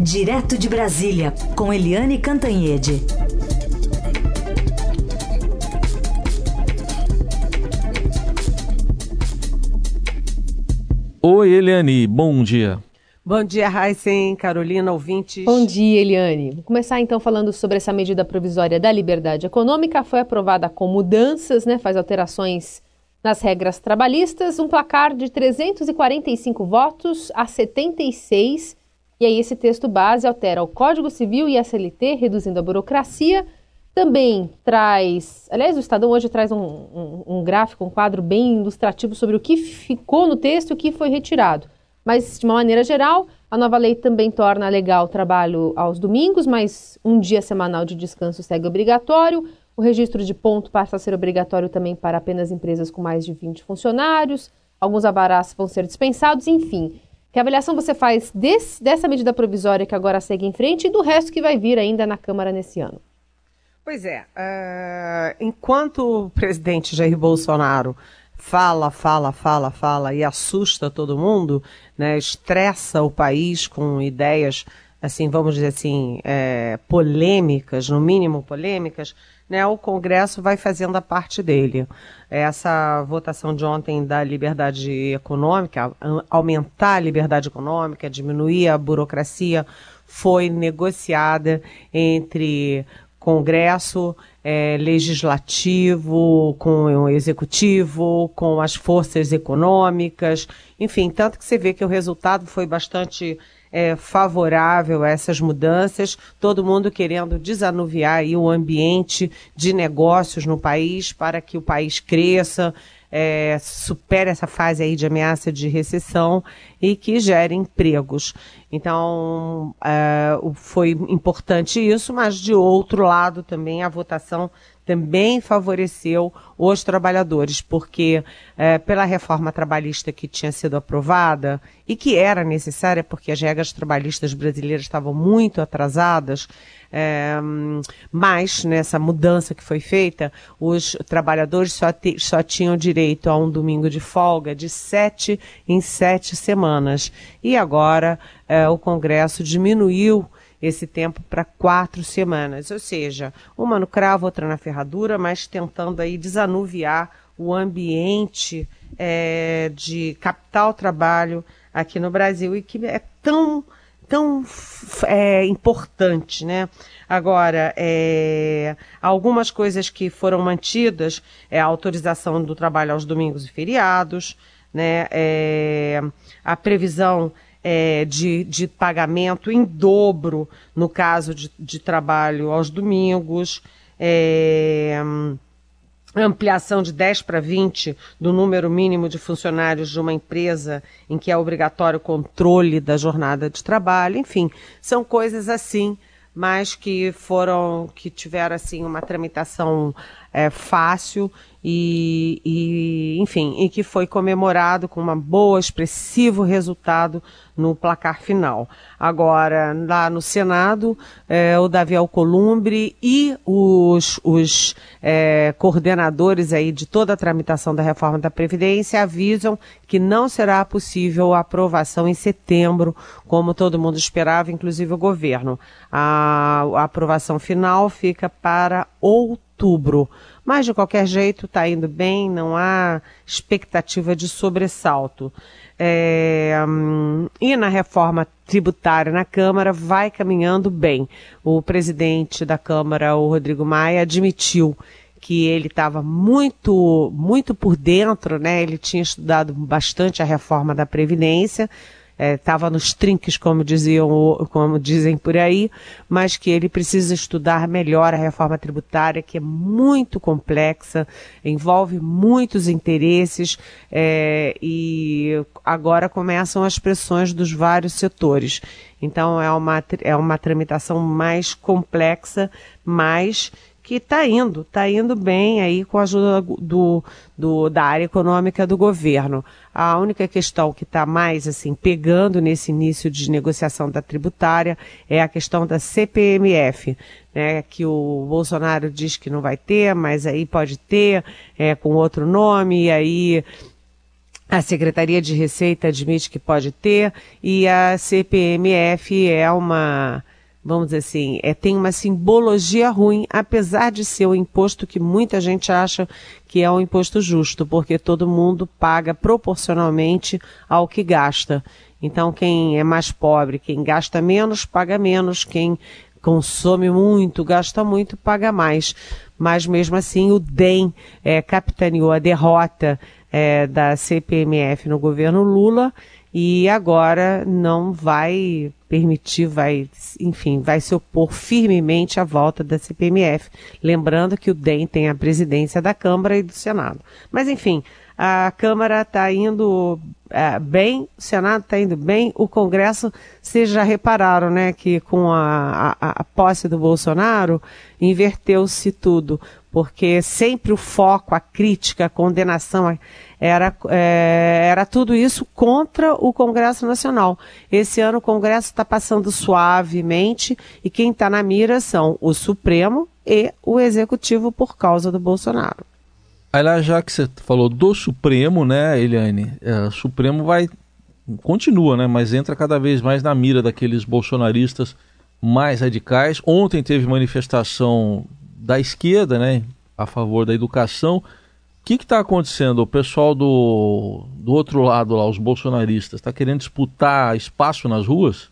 Direto de Brasília, com Eliane Cantanhede. Oi, Eliane, bom dia. Bom dia, Heisen, Carolina, ouvintes. Bom dia, Eliane. Vou começar então falando sobre essa medida provisória da liberdade econômica. Foi aprovada com mudanças, né? Faz alterações nas regras trabalhistas, um placar de 345 votos a 76. E aí esse texto base altera o Código Civil e a CLT, reduzindo a burocracia. Também traz, aliás, o Estadão hoje traz um, um, um gráfico, um quadro bem ilustrativo sobre o que ficou no texto e o que foi retirado. Mas, de uma maneira geral, a nova lei também torna legal o trabalho aos domingos, mas um dia semanal de descanso segue obrigatório. O registro de ponto passa a ser obrigatório também para apenas empresas com mais de 20 funcionários. Alguns abarás vão ser dispensados, enfim. Que avaliação você faz desse, dessa medida provisória que agora segue em frente e do resto que vai vir ainda na Câmara nesse ano? Pois é, uh, enquanto o presidente Jair Bolsonaro fala, fala, fala, fala e assusta todo mundo, né, estressa o país com ideias, assim, vamos dizer assim, é, polêmicas, no mínimo polêmicas, né, o Congresso vai fazendo a parte dele. Essa votação de ontem da liberdade econômica, aumentar a liberdade econômica, diminuir a burocracia, foi negociada entre Congresso, é, legislativo, com o executivo, com as forças econômicas, enfim, tanto que você vê que o resultado foi bastante é, favorável a essas mudanças, todo mundo querendo desanuviar o ambiente de negócios no país para que o país cresça, é, supere essa fase aí de ameaça de recessão e que gere empregos. Então, é, foi importante isso, mas de outro lado também a votação também favoreceu os trabalhadores, porque é, pela reforma trabalhista que tinha sido aprovada e que era necessária, porque as regras trabalhistas brasileiras estavam muito atrasadas, é, mas nessa mudança que foi feita, os trabalhadores só, te, só tinham direito a um domingo de folga de sete em sete semanas. E agora é, o Congresso diminuiu esse tempo para quatro semanas, ou seja, uma no cravo, outra na ferradura, mas tentando aí desanuviar o ambiente é, de capital trabalho aqui no Brasil e que é tão tão é, importante, né? Agora, é, algumas coisas que foram mantidas é a autorização do trabalho aos domingos e feriados, né? É, a previsão é, de, de pagamento em dobro no caso de, de trabalho aos domingos, é, ampliação de 10 para 20 do número mínimo de funcionários de uma empresa em que é obrigatório controle da jornada de trabalho, enfim, são coisas assim, mas que foram, que tiveram assim uma tramitação é, fácil e, e, enfim, e que foi comemorado com uma boa, expressivo resultado no placar final. Agora, lá no Senado, é, o Davi Alcolumbre e os, os é, coordenadores aí de toda a tramitação da reforma da Previdência avisam que não será possível a aprovação em setembro, como todo mundo esperava, inclusive o governo. A, a aprovação final fica para outubro. Mas, de qualquer jeito, está indo bem, não há expectativa de sobressalto. É, hum, e na reforma tributária na Câmara vai caminhando bem. O presidente da Câmara, o Rodrigo Maia, admitiu que ele estava muito, muito por dentro, né? Ele tinha estudado bastante a reforma da Previdência, estava é, nos trinques, como diziam, como dizem por aí, mas que ele precisa estudar melhor a reforma tributária, que é muito complexa, envolve muitos interesses é, e agora começam as pressões dos vários setores. Então é uma, é uma tramitação mais complexa, mas que está indo, está indo bem aí com a ajuda do, do, da área econômica do governo. A única questão que está mais assim pegando nesse início de negociação da tributária é a questão da CPMF, né, que o Bolsonaro diz que não vai ter, mas aí pode ter é, com outro nome, e aí a Secretaria de Receita admite que pode ter, e a CPMF é uma, vamos dizer assim, é, tem uma simbologia ruim, apesar de ser o um imposto que muita gente acha que é um imposto justo, porque todo mundo paga proporcionalmente ao que gasta. Então, quem é mais pobre, quem gasta menos, paga menos, quem consome muito, gasta muito, paga mais. Mas mesmo assim, o DEM é, capitaneou a derrota é, da CPMF no governo Lula e agora não vai permitir, vai, enfim, vai se opor firmemente à volta da CPMF. Lembrando que o DEM tem a presidência da Câmara e do Senado. Mas, enfim, a Câmara está indo é, bem, o Senado está indo bem, o Congresso, vocês já repararam, né, que com a, a, a posse do Bolsonaro, inverteu-se tudo, porque sempre o foco, a crítica, a condenação era, é, era tudo isso contra o Congresso Nacional. Esse ano o Congresso está passando suavemente e quem está na mira são o Supremo e o Executivo por causa do Bolsonaro. Aí já que você falou do Supremo, né, Eliane, é, o Supremo vai, continua, né, mas entra cada vez mais na mira daqueles bolsonaristas mais radicais. Ontem teve manifestação da esquerda, né, a favor da educação. Que está acontecendo? O pessoal do, do outro lado lá, os bolsonaristas, está querendo disputar espaço nas ruas?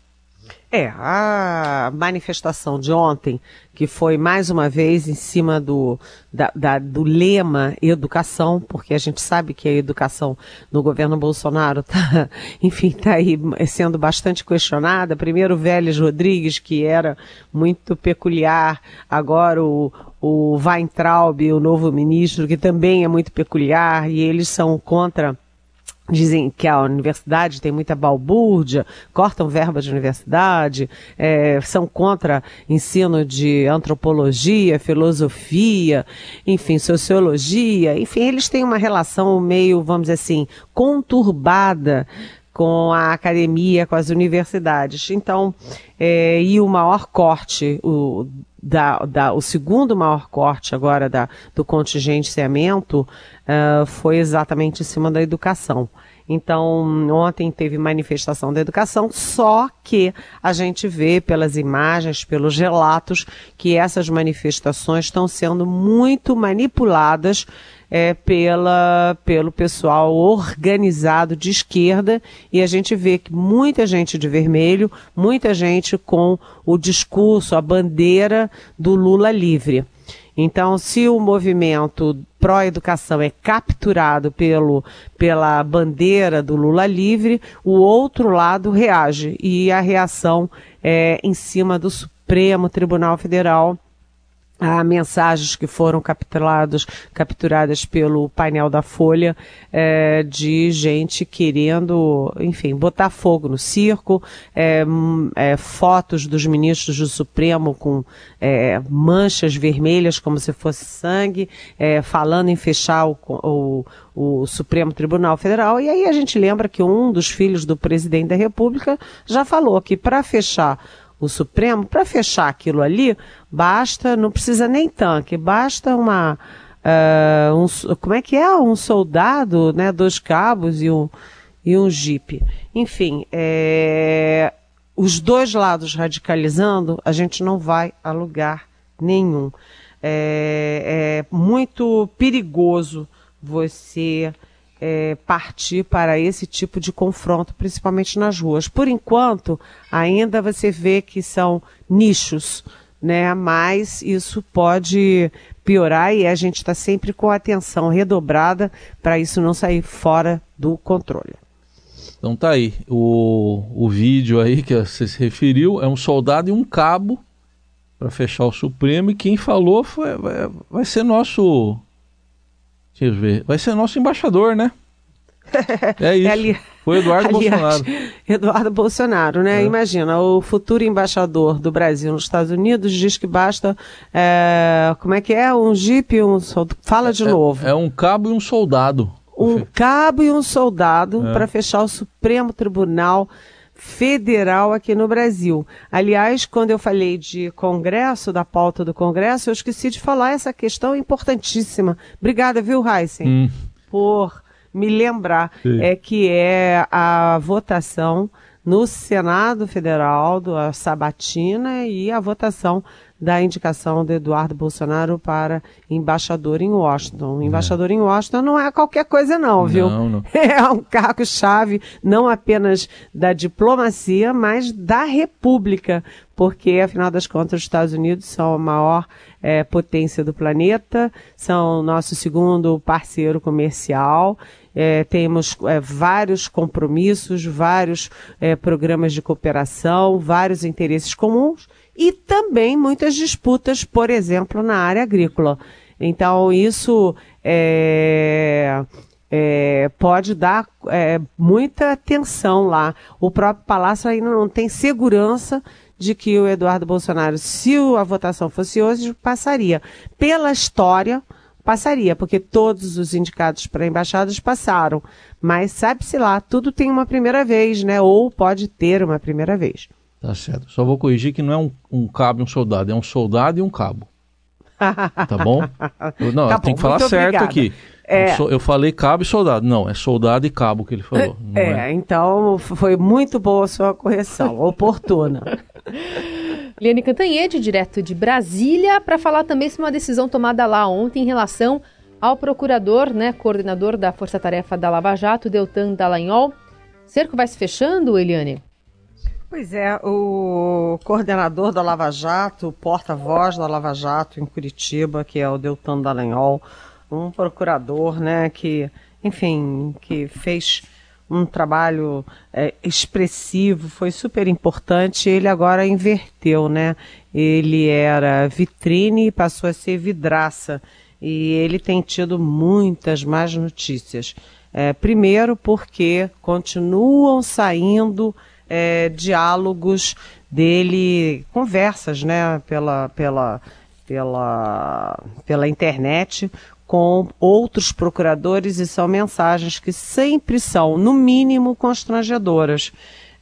É, a manifestação de ontem, que foi mais uma vez em cima do, da, da, do lema educação, porque a gente sabe que a educação no governo Bolsonaro está, enfim, está aí sendo bastante questionada. Primeiro o Vélez Rodrigues, que era muito peculiar, agora o, o Weintraub, o novo ministro, que também é muito peculiar, e eles são contra Dizem que a universidade tem muita balbúrdia, cortam verbas de universidade, é, são contra ensino de antropologia, filosofia, enfim, sociologia, enfim, eles têm uma relação meio, vamos dizer assim, conturbada com a academia, com as universidades. Então, é, e o maior corte, o da, da, o segundo maior corte agora da, do contingenciamento uh, foi exatamente em cima da educação. Então, ontem teve manifestação da educação, só que a gente vê pelas imagens, pelos relatos, que essas manifestações estão sendo muito manipuladas é, pela, pelo pessoal organizado de esquerda e a gente vê que muita gente de vermelho, muita gente com o discurso, a bandeira do Lula livre. Então, se o movimento pró-educação é capturado pelo, pela bandeira do Lula livre, o outro lado reage. E a reação é em cima do Supremo Tribunal Federal Há mensagens que foram capturadas, capturadas pelo painel da Folha é, de gente querendo, enfim, botar fogo no circo, é, é, fotos dos ministros do Supremo com manchas vermelhas como se fosse sangue, falando em fechar o, o, o Supremo Tribunal Federal. E aí a gente lembra que um dos filhos do presidente da República já falou que para fechar o Supremo, para fechar aquilo ali, basta, não precisa nem tanque, basta uma. Uh, um, como é que é? Um soldado, né? Dois cabos e um, e um jipe. Enfim, é, os dois lados radicalizando, a gente não vai a lugar nenhum. É, é muito perigoso você é, partir para esse tipo de confronto, principalmente nas ruas. Por enquanto, ainda você vê que são nichos, né? Mas isso pode piorar e a gente está sempre com a atenção redobrada para isso não sair fora do controle. Então tá aí, o, o vídeo aí que você se referiu é um soldado e um cabo para fechar o Supremo e quem falou foi, vai, vai ser nosso Deixa eu ver. Vai ser nosso embaixador, né? É isso. Ali... Foi Eduardo Aliás, Bolsonaro. Eduardo Bolsonaro, né? É. Imagina, o futuro embaixador do Brasil nos Estados Unidos diz que basta. É, como é que é? Um jipe, um soldado. Fala de é, novo. É um cabo e um soldado. Um cabo e um soldado é. para fechar o Supremo Tribunal federal aqui no Brasil. Aliás, quando eu falei de Congresso, da pauta do Congresso, eu esqueci de falar essa questão importantíssima. Obrigada, viu, Heisen? Hum. Por me lembrar, Sim. é que é a votação no Senado Federal, do, a sabatina e a votação da indicação de Eduardo Bolsonaro para embaixador em Washington. É. Embaixador é. em Washington não é qualquer coisa não, viu? Não, não. É um cargo-chave não apenas da diplomacia, mas da república, porque, afinal das contas, os Estados Unidos são a maior é, potência do planeta, são nosso segundo parceiro comercial, é, temos é, vários compromissos, vários é, programas de cooperação, vários interesses comuns e também muitas disputas, por exemplo, na área agrícola. Então, isso é, é, pode dar é, muita tensão lá. O próprio Palácio ainda não tem segurança de que o Eduardo Bolsonaro, se a votação fosse hoje, passaria. Pela história, passaria, porque todos os indicados para embaixadas passaram. Mas sabe-se lá, tudo tem uma primeira vez, né? Ou pode ter uma primeira vez. Tá certo. Só vou corrigir que não é um, um cabo e um soldado, é um soldado e um cabo. Tá bom? não, tá tem que falar certo obrigada. aqui. É... Eu, eu, falei cabo e soldado. Não, é soldado e cabo que ele falou. É, é, então foi muito boa a sua correção, oportuna. Liane Cantanhede, direto de Brasília, para falar também sobre uma decisão tomada lá ontem em relação ao procurador, né, coordenador da Força Tarefa da Lava Jato, Deltan Dallagnol. Cerco vai se fechando, Eliane? Pois é, o coordenador da Lava Jato, o porta-voz da Lava Jato em Curitiba, que é o Deltan Dallagnol, um procurador, né, que, enfim, que fez um trabalho é, expressivo, foi super importante. Ele agora inverteu, né? Ele era vitrine e passou a ser vidraça. E ele tem tido muitas mais notícias. É, primeiro, porque continuam saindo é, diálogos dele, conversas, né, pela, pela, pela, pela internet com outros procuradores e são mensagens que sempre são, no mínimo, constrangedoras.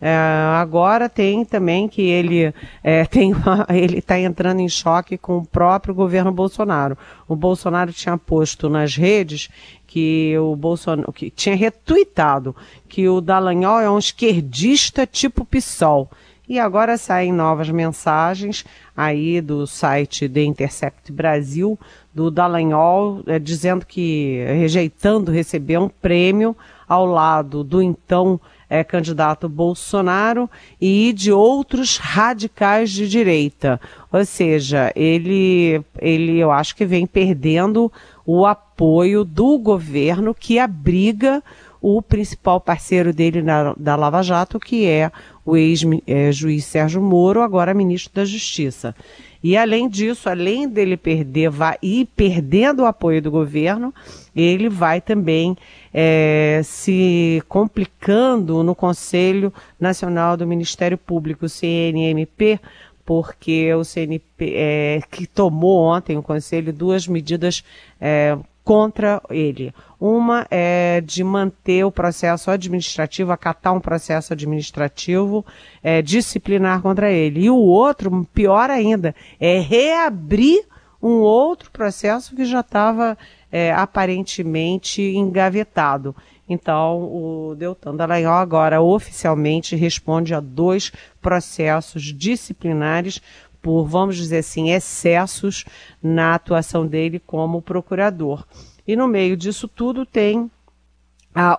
É, agora tem também que ele é, está entrando em choque com o próprio governo Bolsonaro. O Bolsonaro tinha posto nas redes que o Bolsonaro que tinha retuitado que o Dallagnol é um esquerdista tipo PSOL. E agora saem novas mensagens aí do site The Intercept Brasil do Dallagnol é, dizendo que rejeitando receber um prêmio ao lado do então é, candidato Bolsonaro e de outros radicais de direita. Ou seja, ele, ele eu acho que vem perdendo o apoio do governo que abriga o principal parceiro dele na, da Lava Jato, que é o ex-juiz é, Sérgio Moro, agora ministro da Justiça. E além disso, além dele perder, vai ir perdendo o apoio do governo, ele vai também é, se complicando no Conselho Nacional do Ministério Público, CNMP, porque o CNP é, que tomou ontem o Conselho duas medidas é, contra ele. Uma é de manter o processo administrativo, acatar um processo administrativo é, disciplinar contra ele. E o outro, pior ainda, é reabrir um outro processo que já estava é, aparentemente engavetado. Então, o Deltan Dallagnol agora oficialmente responde a dois processos disciplinares por, vamos dizer assim, excessos na atuação dele como procurador. E no meio disso tudo tem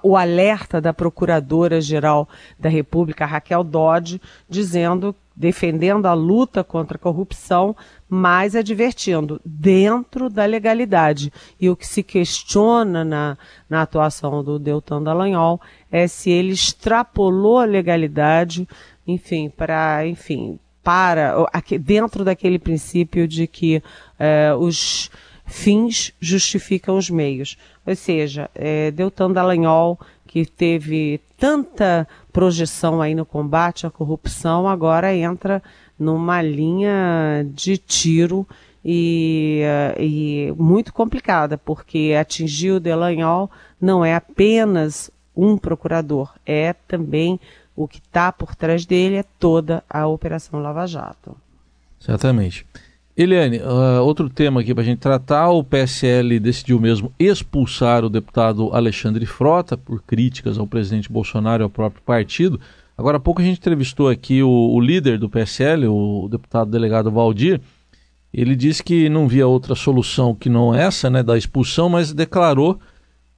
o alerta da Procuradora-Geral da República, Raquel Dodge, dizendo, defendendo a luta contra a corrupção, mas advertindo, dentro da legalidade. E o que se questiona na, na atuação do Deltan Dallagnol é se ele extrapolou a legalidade, enfim, para, enfim, para dentro daquele princípio de que eh, os fins justificam os meios. Ou seja, é, Deltan Dallagnol, que teve tanta projeção aí no combate à corrupção, agora entra numa linha de tiro e, e muito complicada, porque atingir o Dallagnol não é apenas um procurador, é também o que está por trás dele é toda a Operação Lava Jato. Certamente. Eliane, uh, outro tema aqui para a gente tratar: o PSL decidiu mesmo expulsar o deputado Alexandre Frota por críticas ao presidente Bolsonaro e ao próprio partido. Agora há pouco a gente entrevistou aqui o, o líder do PSL, o deputado delegado Valdir. Ele disse que não via outra solução que não essa, né, da expulsão, mas declarou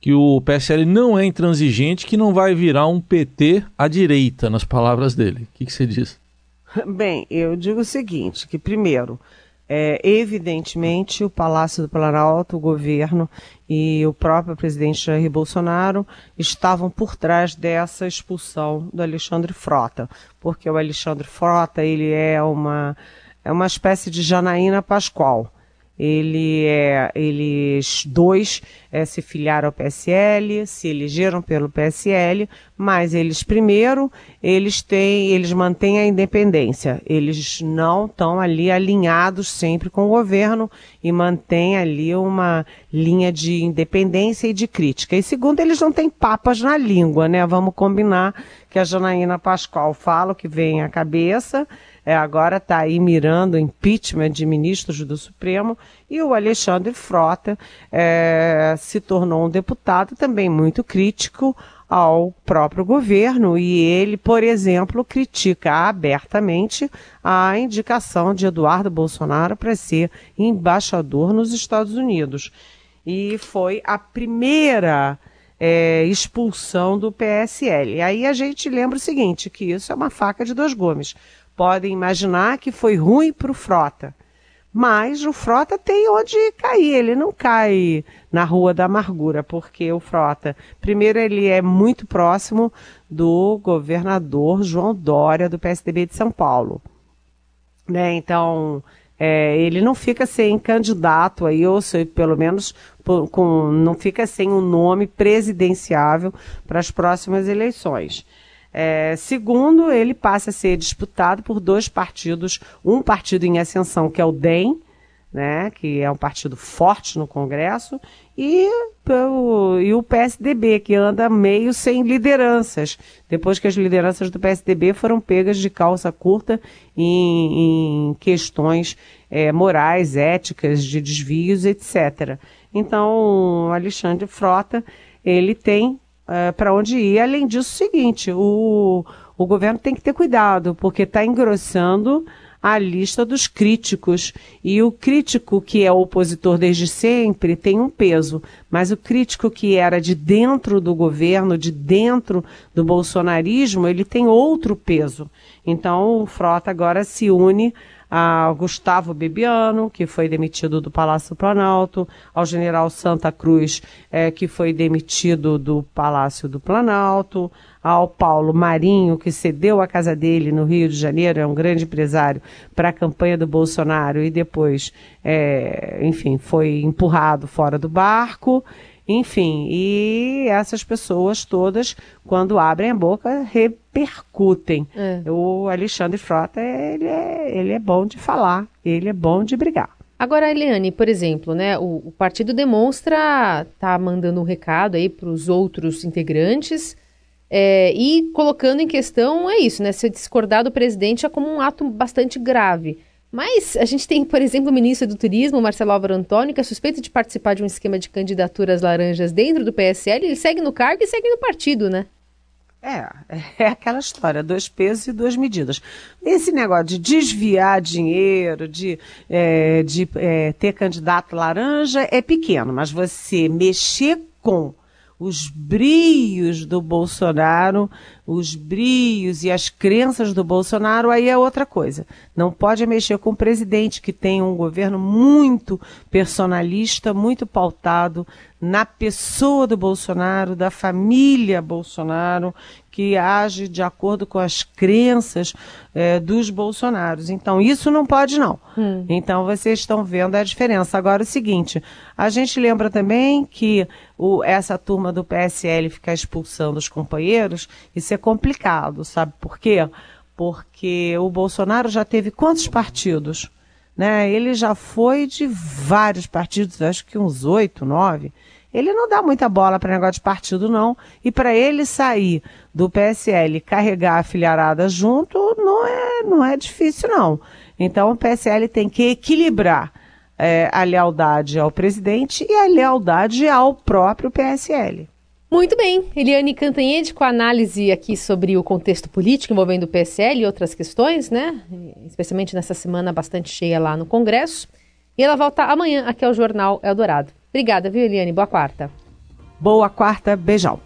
que o PSL não é intransigente, que não vai virar um PT à direita, nas palavras dele. O que, que você diz? Bem, eu digo o seguinte, que primeiro, é, evidentemente, o Palácio do Planalto, o governo e o próprio presidente Jair Bolsonaro estavam por trás dessa expulsão do Alexandre Frota, porque o Alexandre Frota ele é uma é uma espécie de Janaína Pascoal. Ele é, eles dois é, se filiaram ao PSL, se elegeram pelo PSL, mas eles primeiro eles têm, eles mantêm a independência. Eles não estão ali alinhados sempre com o governo e mantêm ali uma linha de independência e de crítica. E segundo, eles não têm papas na língua, né? Vamos combinar que a Janaína Pascoal fala o que vem à cabeça é, agora está aí mirando impeachment de ministros do Supremo, e o Alexandre Frota é, se tornou um deputado também muito crítico ao próprio governo e ele, por exemplo, critica abertamente a indicação de Eduardo Bolsonaro para ser embaixador nos Estados Unidos. E foi a primeira é, expulsão do PSL. E aí a gente lembra o seguinte, que isso é uma faca de dois gumes podem imaginar que foi ruim para o Frota. Mas o Frota tem onde cair, ele não cai na Rua da Amargura, porque o Frota, primeiro, ele é muito próximo do governador João Dória, do PSDB de São Paulo. Né? Então, é, ele não fica sem candidato aí, ou pelo menos com, não fica sem um nome presidenciável para as próximas eleições. É, segundo, ele passa a ser disputado por dois partidos, um partido em ascensão, que é o DEM, né, que é um partido forte no Congresso, e o, e o PSDB, que anda meio sem lideranças, depois que as lideranças do PSDB foram pegas de calça curta em, em questões é, morais, éticas, de desvios, etc. Então, Alexandre Frota, ele tem é, para onde ir. Além disso, o seguinte, o, o governo tem que ter cuidado, porque está engrossando a lista dos críticos. E o crítico que é opositor desde sempre tem um peso, mas o crítico que era de dentro do governo, de dentro do bolsonarismo, ele tem outro peso. Então o Frota agora se une ao Gustavo Bebiano, que foi demitido do Palácio Planalto, ao general Santa Cruz, é, que foi demitido do Palácio do Planalto, ao Paulo Marinho, que cedeu a casa dele no Rio de Janeiro, é um grande empresário, para a campanha do Bolsonaro e depois, é, enfim, foi empurrado fora do barco. Enfim, e essas pessoas todas, quando abrem a boca, repercutem. É. O Alexandre Frota, ele é, ele é bom de falar, ele é bom de brigar. Agora, Eliane, por exemplo, né, o, o partido demonstra tá mandando um recado aí para os outros integrantes é, e colocando em questão é isso, né? Se discordar do presidente é como um ato bastante grave. Mas a gente tem, por exemplo, o ministro do Turismo, Marcelo Álvaro Antônio, que é suspeito de participar de um esquema de candidaturas laranjas dentro do PSL. Ele segue no cargo e segue no partido, né? É, é aquela história, dois pesos e duas medidas. Esse negócio de desviar dinheiro, de, é, de é, ter candidato laranja é pequeno, mas você mexer com os brios do Bolsonaro, os brios e as crenças do Bolsonaro, aí é outra coisa. Não pode mexer com o presidente que tem um governo muito personalista, muito pautado na pessoa do Bolsonaro, da família Bolsonaro, que age de acordo com as crenças é, dos bolsonaros. Então, isso não pode, não. Hum. Então, vocês estão vendo a diferença. Agora, o seguinte: a gente lembra também que o, essa turma do PSL ficar expulsando os companheiros, isso é complicado, sabe por quê? Porque o Bolsonaro já teve quantos partidos? Né? Ele já foi de vários partidos, acho que uns oito, nove. Ele não dá muita bola para negócio de partido, não. E para ele sair do PSL carregar a filharada junto, não é, não é difícil, não. Então o PSL tem que equilibrar é, a lealdade ao presidente e a lealdade ao próprio PSL. Muito bem, Eliane Cantanhede com a análise aqui sobre o contexto político envolvendo o PSL e outras questões, né? Especialmente nessa semana bastante cheia lá no Congresso. E ela volta amanhã aqui ao Jornal Eldorado. Obrigada, viu, Eliane? Boa quarta. Boa quarta, beijão.